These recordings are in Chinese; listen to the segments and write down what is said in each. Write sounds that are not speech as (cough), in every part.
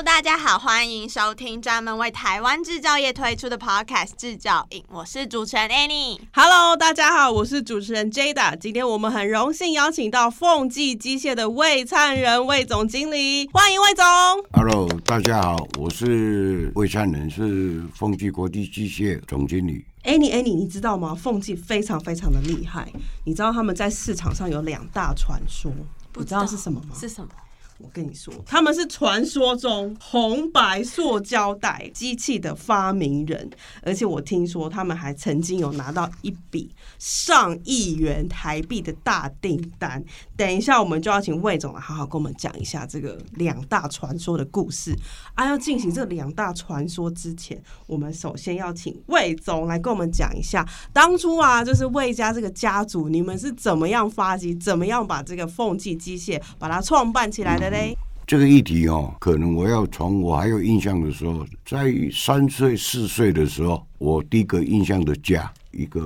Hello，大家好，欢迎收听专门为台湾制造业推出的 Podcast《制造影》，我是主持人 Annie。Hello，大家好，我是主持人 Jada。今天我们很荣幸邀请到凤记机械的魏灿仁魏总经理，欢迎魏总。Hello，大家好，我是魏灿仁，是凤记国际机械总经理。Annie，Annie，你知道吗？凤记非常非常的厉害，你知道他们在市场上有两大传说，不知道，你知道是什么吗？是什么？我跟你说，他们是传说中红白塑胶袋机器的发明人，而且我听说他们还曾经有拿到一笔上亿元台币的大订单。等一下，我们就要请魏总来好好跟我们讲一下这个两大传说的故事。啊，要进行这两大传说之前，我们首先要请魏总来跟我们讲一下，当初啊，就是魏家这个家族，你们是怎么样发迹，怎么样把这个凤记机械把它创办起来的？这个议题哦，可能我要从我还有印象的时候，在三岁四岁的时候，我第一个印象的家，一个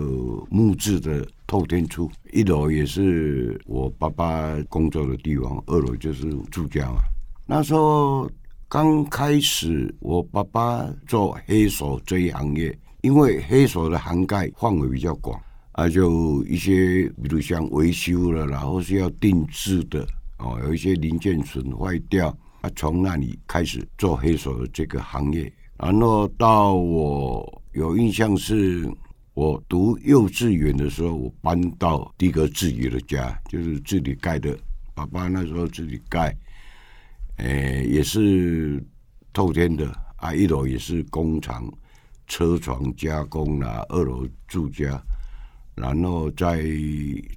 木质的透天厝，一楼也是我爸爸工作的地方，二楼就是住家嘛。那时候刚开始，我爸爸做黑手这一行业，因为黑手的涵盖范围比较广，啊，就一些比如像维修了，然后是要定制的。哦，有一些零件损坏掉，啊，从那里开始做黑手的这个行业，然后到我有印象是，我读幼稚园的时候，我搬到第一个自己的家，就是自己盖的，爸爸那时候自己盖，诶、也是透天的啊，一楼也是工厂车床加工啦，二楼住家。然后在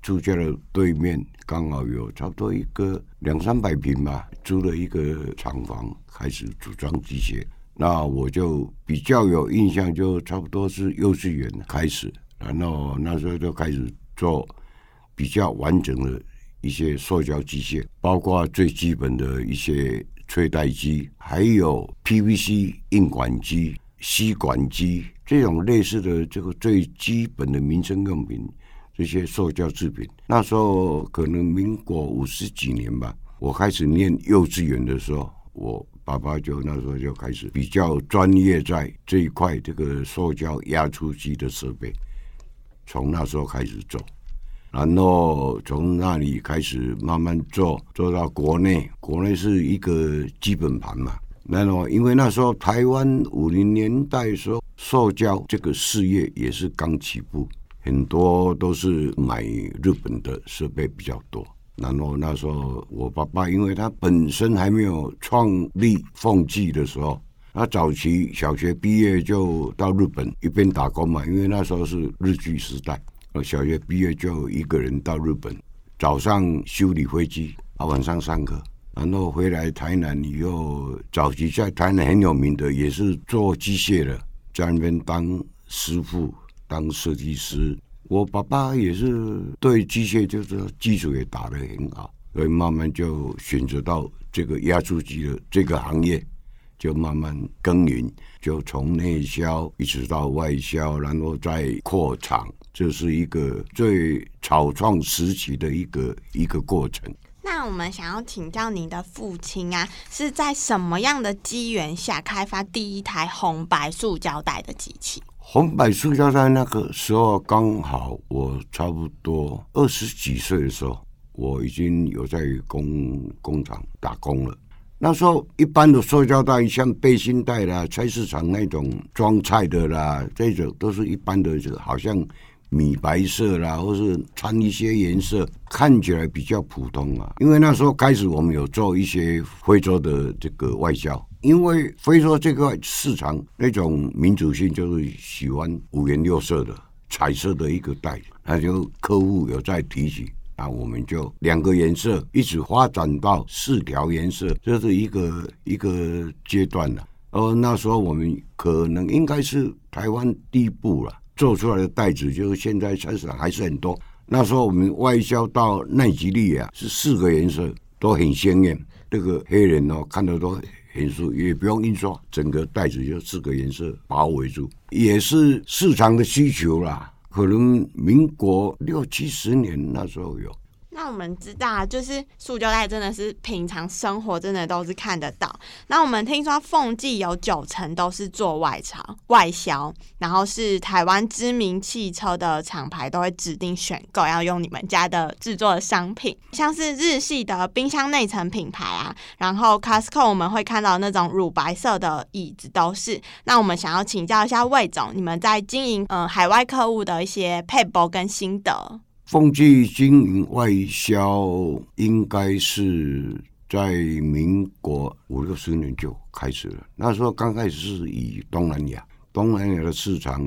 住家的对面，刚好有差不多一个两三百平吧，租了一个厂房，开始组装机械。那我就比较有印象，就差不多是幼稚园开始，然后那时候就开始做比较完整的一些塑胶机械，包括最基本的一些吹袋机，还有 PVC 硬管机、吸管机。这种类似的这个最基本的民生用品，这些塑胶制品，那时候可能民国五十几年吧，我开始念幼稚园的时候，我爸爸就那时候就开始比较专业在这一块这个塑胶压出机的设备，从那时候开始做，然后从那里开始慢慢做，做到国内，国内是一个基本盘嘛。那么，因为那时候台湾五零年代时候，塑胶这个事业也是刚起步，很多都是买日本的设备比较多。然后那时候我爸爸，因为他本身还没有创立凤记的时候，他早期小学毕业就到日本一边打工嘛，因为那时候是日据时代，小学毕业就一个人到日本，早上修理飞机，啊晚上上课。然后回来台南以后，早期在台南很有名的也是做机械的，在那边当师傅、当设计师。我爸爸也是对机械就是基础也打得很好，所以慢慢就选择到这个压缩机的这个行业，就慢慢耕耘，就从内销一直到外销，然后再扩厂，这是一个最草创时期的一个一个过程。那我们想要请教您的父亲啊，是在什么样的机缘下开发第一台红白塑胶袋的机器？红白塑胶袋那个时候刚好我差不多二十几岁的时候，我已经有在工工厂打工了。那时候一般的塑胶袋，像背心袋啦、菜市场那种装菜的啦，这种都是一般的，就好像。米白色啦，或是掺一些颜色，看起来比较普通啊。因为那时候开始，我们有做一些非洲的这个外销，因为非洲这个市场那种民族性就是喜欢五颜六色的彩色的一个袋子，那就客户有在提起，那我们就两个颜色一直发展到四条颜色，这是一个一个阶段了。而那时候我们可能应该是台湾第一步了。做出来的袋子，就是现在市场还是很多。那时候我们外销到奈吉利亚是四个颜色，都很鲜艳。这个黑人哦，看得都很熟，也不用印刷，整个袋子就四个颜色包围住，也是市场的需求啦。可能民国六七十年那时候有。那我们知道，就是塑胶袋真的是平常生活真的都是看得到。那我们听说凤记有九成都是做外销，外销，然后是台湾知名汽车的厂牌都会指定选购要用你们家的制作的商品，像是日系的冰箱内层品牌啊，然后 Costco 我们会看到那种乳白色的椅子都是。那我们想要请教一下魏总，你们在经营嗯海外客户的一些配博跟心得。凤记经营外销，应该是在民国五六十年就开始了。那时候刚开始是以东南亚，东南亚的市场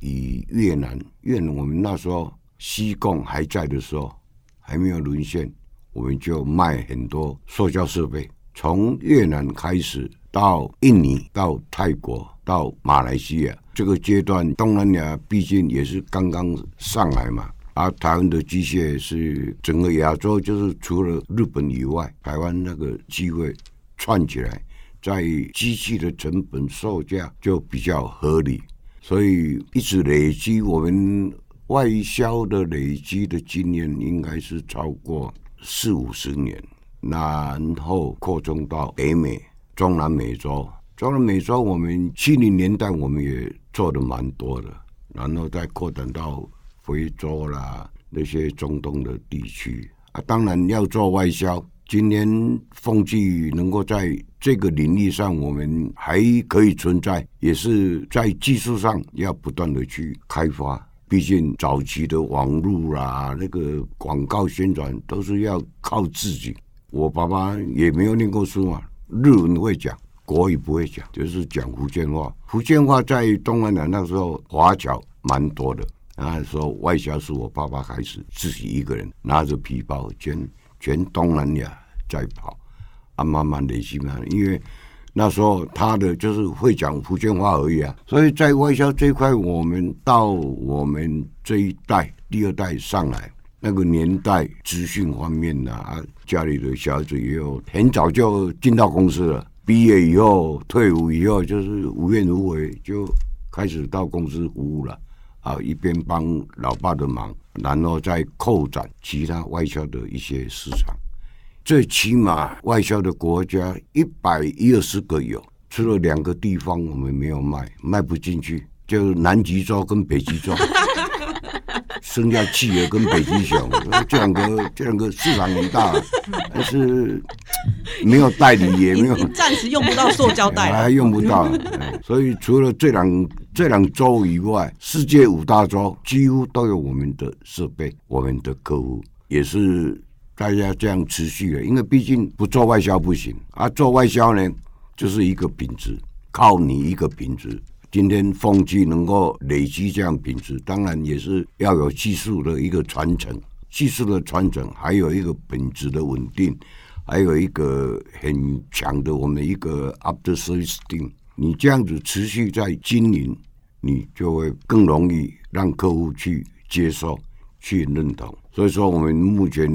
以越南，越南我们那时候西贡还在的时候，还没有沦陷，我们就卖很多塑胶设备。从越南开始到印尼，到泰国，到马来西亚，这个阶段东南亚毕竟也是刚刚上来嘛。而、台湾的机械是整个亚洲，就是除了日本以外，台湾那个机会串起来，在机器的成本售价就比较合理，所以一直累积我们外销的累积的经验，应该是超过四五十年，然后扩充到北美、中南美洲。中南美洲我们七零年代我们也做的蛮多的，然后再扩展到。非洲啦，那些中东的地区啊，当然要做外销。今年凤季能够在这个领域上，我们还可以存在，也是在技术上要不断的去开发。毕竟早期的网络啦，那个广告宣传都是要靠自己。我爸爸也没有念过书嘛，日文会讲，国语不会讲，就是讲福建话。福建话在东南亚那时候华侨蛮多的。那时候外销是我爸爸开始自己一个人拿着皮包全全东南亚在跑，啊，慢慢累积嘛。因为那时候他的就是会讲福建话而已啊，所以在外销这一块，我们到我们这一代第二代上来那个年代，资讯方面啊，家里的小孩子也有很早就进到公司了，毕业以后退伍以后就是无怨无悔就开始到公司服务了。啊，一边帮老爸的忙，然后再扩展其他外销的一些市场。最起码外销的国家一百一二十个有，除了两个地方我们没有卖，卖不进去，就南极洲跟北极洲。(laughs) 剩下企鹅跟北极熊，这两个这两个市场很大，但是没有代理，也没有 (laughs) 暂时用不到塑胶袋，还用不到。所以除了这两这两洲以外，世界五大洲几乎都有我们的设备，我们的客户也是大家这样持续的。因为毕竟不做外销不行啊，做外销呢就是一个品质，靠你一个品质。今天风机能够累积这样品质，当然也是要有技术的一个传承，技术的传承，还有一个品质的稳定，还有一个很强的我们一个 after service team。你这样子持续在经营，你就会更容易让客户去接受、去认同。所以说，我们目前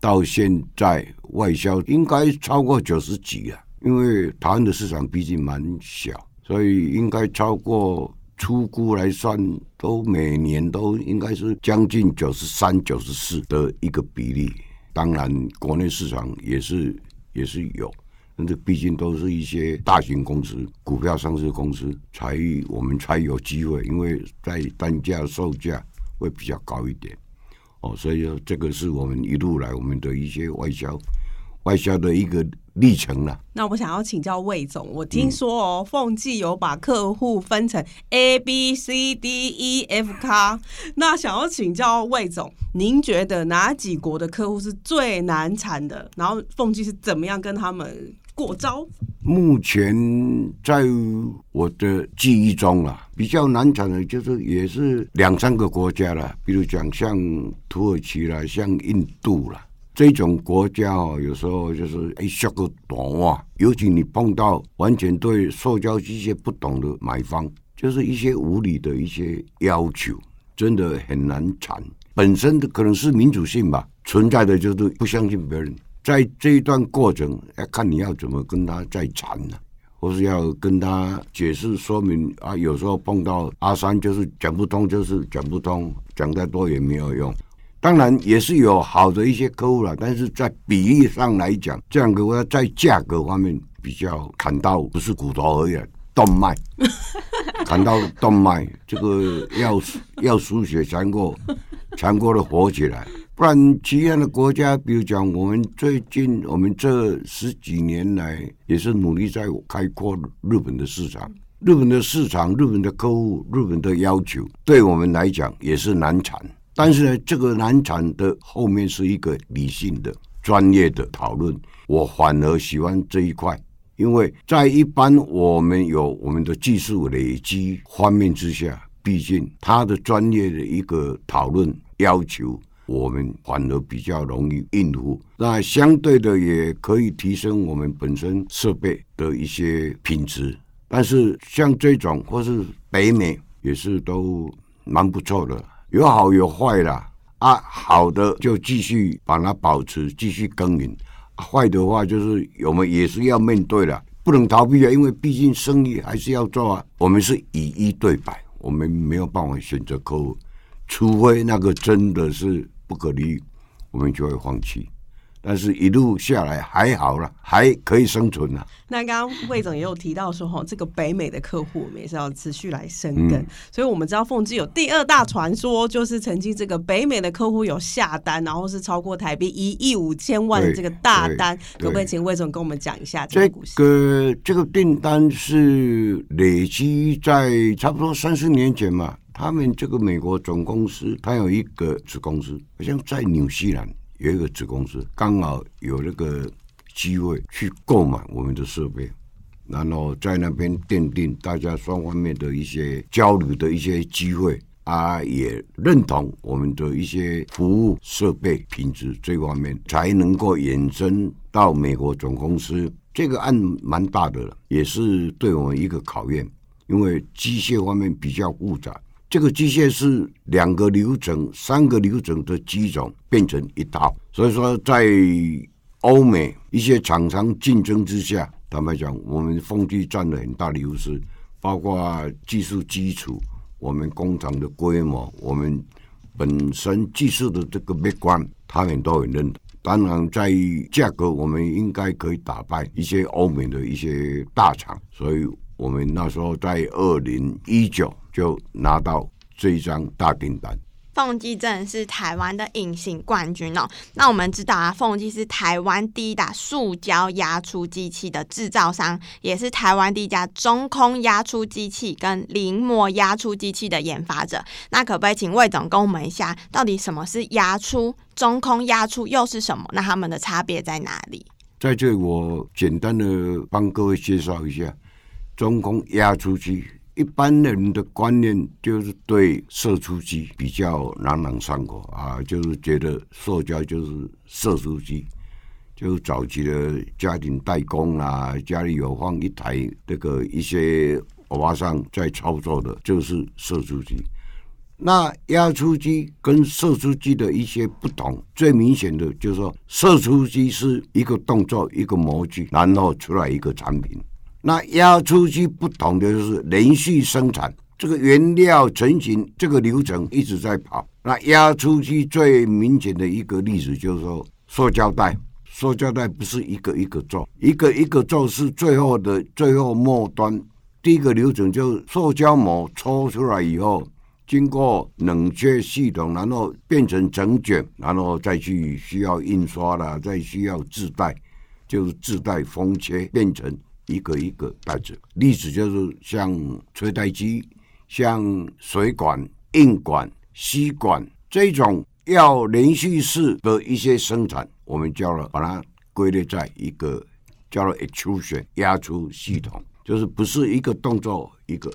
到现在外销应该超过九十几了，因为台湾的市场毕竟蛮小。所以应该超过出估来算，都每年都应该是将近九十三、九十四的一个比例。当然，国内市场也是也是有，但是毕竟都是一些大型公司、股票上市公司，才我们才有机会，因为在单价售价会比较高一点。哦，所以说这个是我们一路来我们的一些外销。外销的一个历程了。那我想要请教魏总，我听说哦，凤记有把客户分成 A B C D E F 卡。那想要请教魏总，您觉得哪几国的客户是最难缠的？然后凤记是怎么样跟他们过招？目前在我的记忆中啊，比较难缠的就是也是两三个国家了，比如讲像土耳其啦，像印度啦。这种国家哦，有时候就是哎，削个短袜，尤其你碰到完全对塑胶机械不懂的买方，就是一些无理的一些要求，真的很难缠。本身的可能是民主性吧，存在的就是不相信别人。在这一段过程，要看你要怎么跟他再缠呢、或是要跟他解释说明啊。有时候碰到阿三，就是讲不通，就是讲不通，讲再多也没有用。当然也是有好的一些客户了，但是在比例上来讲，这样的话在价格方面比较砍到不是骨头而已，动脉 (laughs) 砍到动脉，这个要要输血才能够才能够的活起来。不然，其他的国家，比如讲，我们最近，我们这十几年来也是努力在开阔日本的市场。日本的市场、日本的客户、日本的要求，对我们来讲也是难产。但是呢，这个难产的后面是一个理性的、专业的讨论。我反而喜欢这一块，因为在一般我们有我们的技术累积方面之下，毕竟他的专业的一个讨论要求。我们反而比较容易应付，那相对的也可以提升我们本身设备的一些品质。但是像这种或是北美也是都蛮不错的，有好有坏啦。啊，好的就继续把它保持，继续耕耘；坏的话就是我们也是要面对了，不能逃避啊，因为毕竟生意还是要做啊。我们是以一对百，我们没有办法选择客户，除非那个真的是。不可理喻，我们就会放弃。但是，一路下来还好了，还可以生存了。那刚刚魏总也有提到说，哈，这个北美的客户我们也是要持续来深耕。嗯、所以我们知道凤机有第二大传说，就是曾经这个北美的客户有下单，然后是超过台币一亿五千万的这个大单。可不可以请魏总跟我们讲一下这个故事？这个这个订单是累积在差不多三十年前嘛。他们这个美国总公司，它有一个子公司，好像在纽西兰有一个子公司，刚好有那个机会去购买我们的设备，然后在那边奠定大家双方面的一些交流的一些机会啊，也认同我们的一些服务设备品质这方面，才能够延伸到美国总公司。这个案蛮大的了，也是对我们一个考验，因为机械方面比较复杂。这个机械是两个流程、三个流程的机种变成一套，所以说在欧美一些厂商竞争之下，坦白讲，我们凤机占了很大的优势，包括技术基础、我们工厂的规模、我们本身技术的这个美观，他们都很认同。当然，在价格，我们应该可以打败一些欧美的一些大厂，所以我们那时候在二零一九。就拿到这一张大订单。凤机真的是台湾的隐形冠军哦。那我们知道啊，凤机是台湾第一大塑胶压出机器的制造商，也是台湾第一家中空压出机器跟临摹压出机器的研发者。那可不可以请魏总跟我们一下，到底什么是压出、中空压出又是什么？那他们的差别在哪里？在这里我简单的帮各位介绍一下中空压出机。一般人的观念就是对射出机比较朗朗上口啊，就是觉得塑胶就是射出机，就早期的家庭代工啊，家里有放一台这个一些欧巴桑在操作的，就是射出机。那压出机跟射出机的一些不同，最明显的就是说，射出机是一个动作一个模具，然后出来一个产品。那压出机不同的就是连续生产，这个原料成型这个流程一直在跑。那压出机最明显的一个例子就是说，塑胶袋，塑胶袋不是一个一个做，一个一个做是最后的最后末端。第一个流程就是塑胶膜抽出来以后，经过冷却系统，然后变成整卷，然后再去需要印刷了，再需要自带，就是自带封切变成。一个一个袋子，例子就是像吹袋机、像水管、硬管、吸管这种要连续式的一些生产，我们叫了把它归类在一个叫做 extrusion 压出系统，就是不是一个动作一个。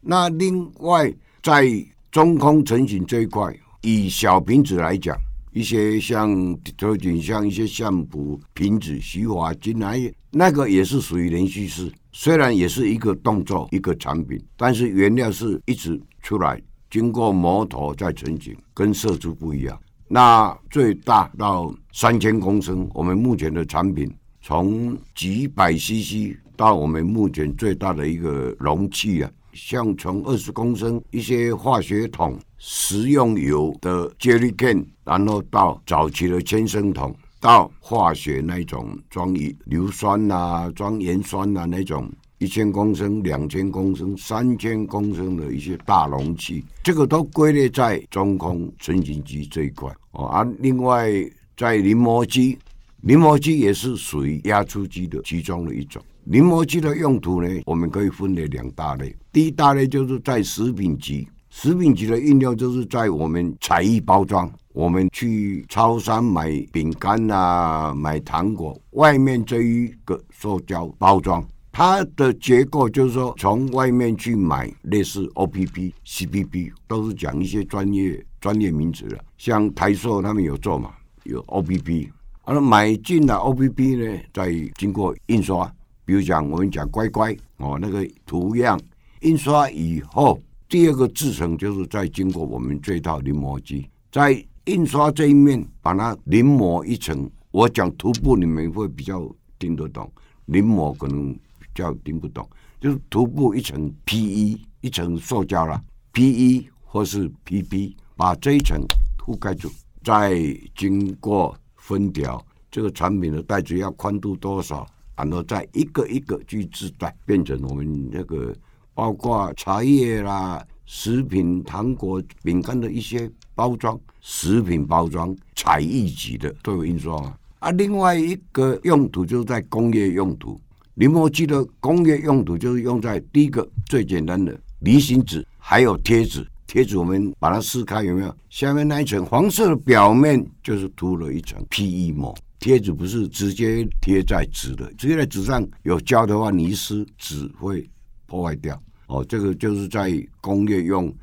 那另外在中空成型这一块，以小瓶子来讲。一些像特点，像一些相扑瓶子、洗发精那些，那个也是属于连续式，虽然也是一个动作一个产品，但是原料是一直出来，经过磨头再成型，跟色素不一样。那最大到三千公升，我们目前的产品从几百 CC 到我们目前最大的一个容器啊，像从二十公升一些化学桶、食用油的 Jerry can，然后到早期的千升桶，到化学那种装硫酸呐、啊、装盐酸呐、啊、那种。一千公升、两千公升、三千公升的一些大容器，这个都归类在中空成型机这一块哦。而、啊、另外，在临摹机，临摹机也是属于压出机的其中的一种。临摹机的用途呢，我们可以分为两大类。第一大类就是在食品级，食品级的印料就是在我们彩艺包装，我们去超商买饼干啊、买糖果，外面这一个塑胶包装。它的结构就是说，从外面去买类似 OPP、CPP，都是讲一些专业专业名词的。像台塑他们有做嘛，有 OPP，而买进了 OPP 呢，再经过印刷，比如讲我们讲乖乖哦，那个图样印刷以后，第二个制程就是再经过我们这套临摹机，在印刷这一面把它临摹一层。我讲涂布你们会比较听得懂，临摹可能。比较听不懂，就是涂布一层 PE 一层塑胶了，PE 或是 PP，把这一层覆盖住，再经过分条，这个产品的袋子要宽度多少，然后再一个一个去制袋，变成我们那个包括茶叶啦、食品、糖果、饼干的一些包装，食品包装彩艺级的都有印刷啊。啊另外一个用途就是在工业用途。临摹机的工业用途就是用在第一个最简单的离心纸，还有贴纸。贴纸我们把它撕开，有没有？下面那一层黄色的表面就是涂了一层 PE 膜。贴纸不是直接贴在纸的，直接在纸上有胶的话，你一撕纸会破坏掉。哦，这个就是在工业用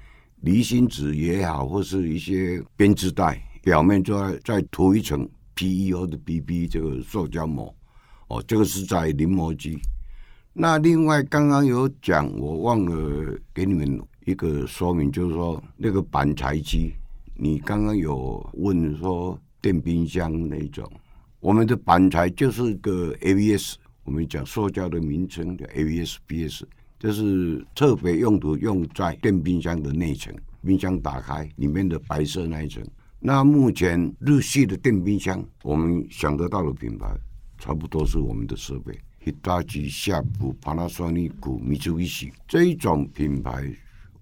离心纸也好，或是一些编织袋表面再再涂一层 PE 或者 B B 这个塑胶膜。哦，这个是在临摹机。那另外刚刚有讲，我忘了给你们一个说明，就是说那个板材机，你刚刚有问说电冰箱那种，我们的板材就是个 ABS，我们讲塑胶的名称叫 ABS-PS，就是特别用途用在电冰箱的内层，冰箱打开里面的白色那一层。那目前日系的电冰箱，我们想得到的品牌。差不多是我们的设备，Hitachi、夏普、Panasonic、Mitsubishi 这一种品牌，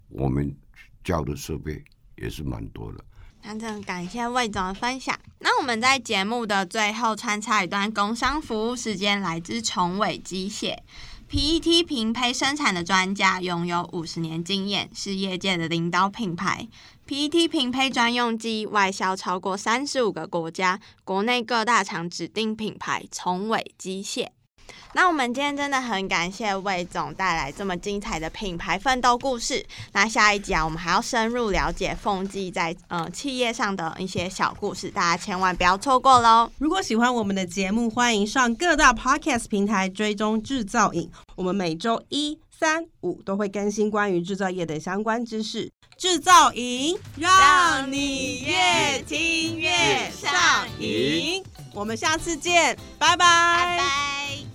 我们交的设备也是蛮多的。那真感谢魏总的分享。那我们在节目的最后穿插一段工商服务时间，来自崇伟机械，PET 瓶胚生产的专家，拥有五十年经验，是业界的领导品牌。PET 瓶胚专用机外销超过三十五个国家，国内各大厂指定品牌，崇伟机械。那我们今天真的很感谢魏总带来这么精彩的品牌奋斗故事。那下一集啊，我们还要深入了解凤记在呃企业上的一些小故事，大家千万不要错过喽。如果喜欢我们的节目，欢迎上各大 Podcast 平台追踪制造影。我们每周一、三、五都会更新关于制造业的相关知识。制造营，让你越听越上瘾。我们下次见，拜拜。拜拜。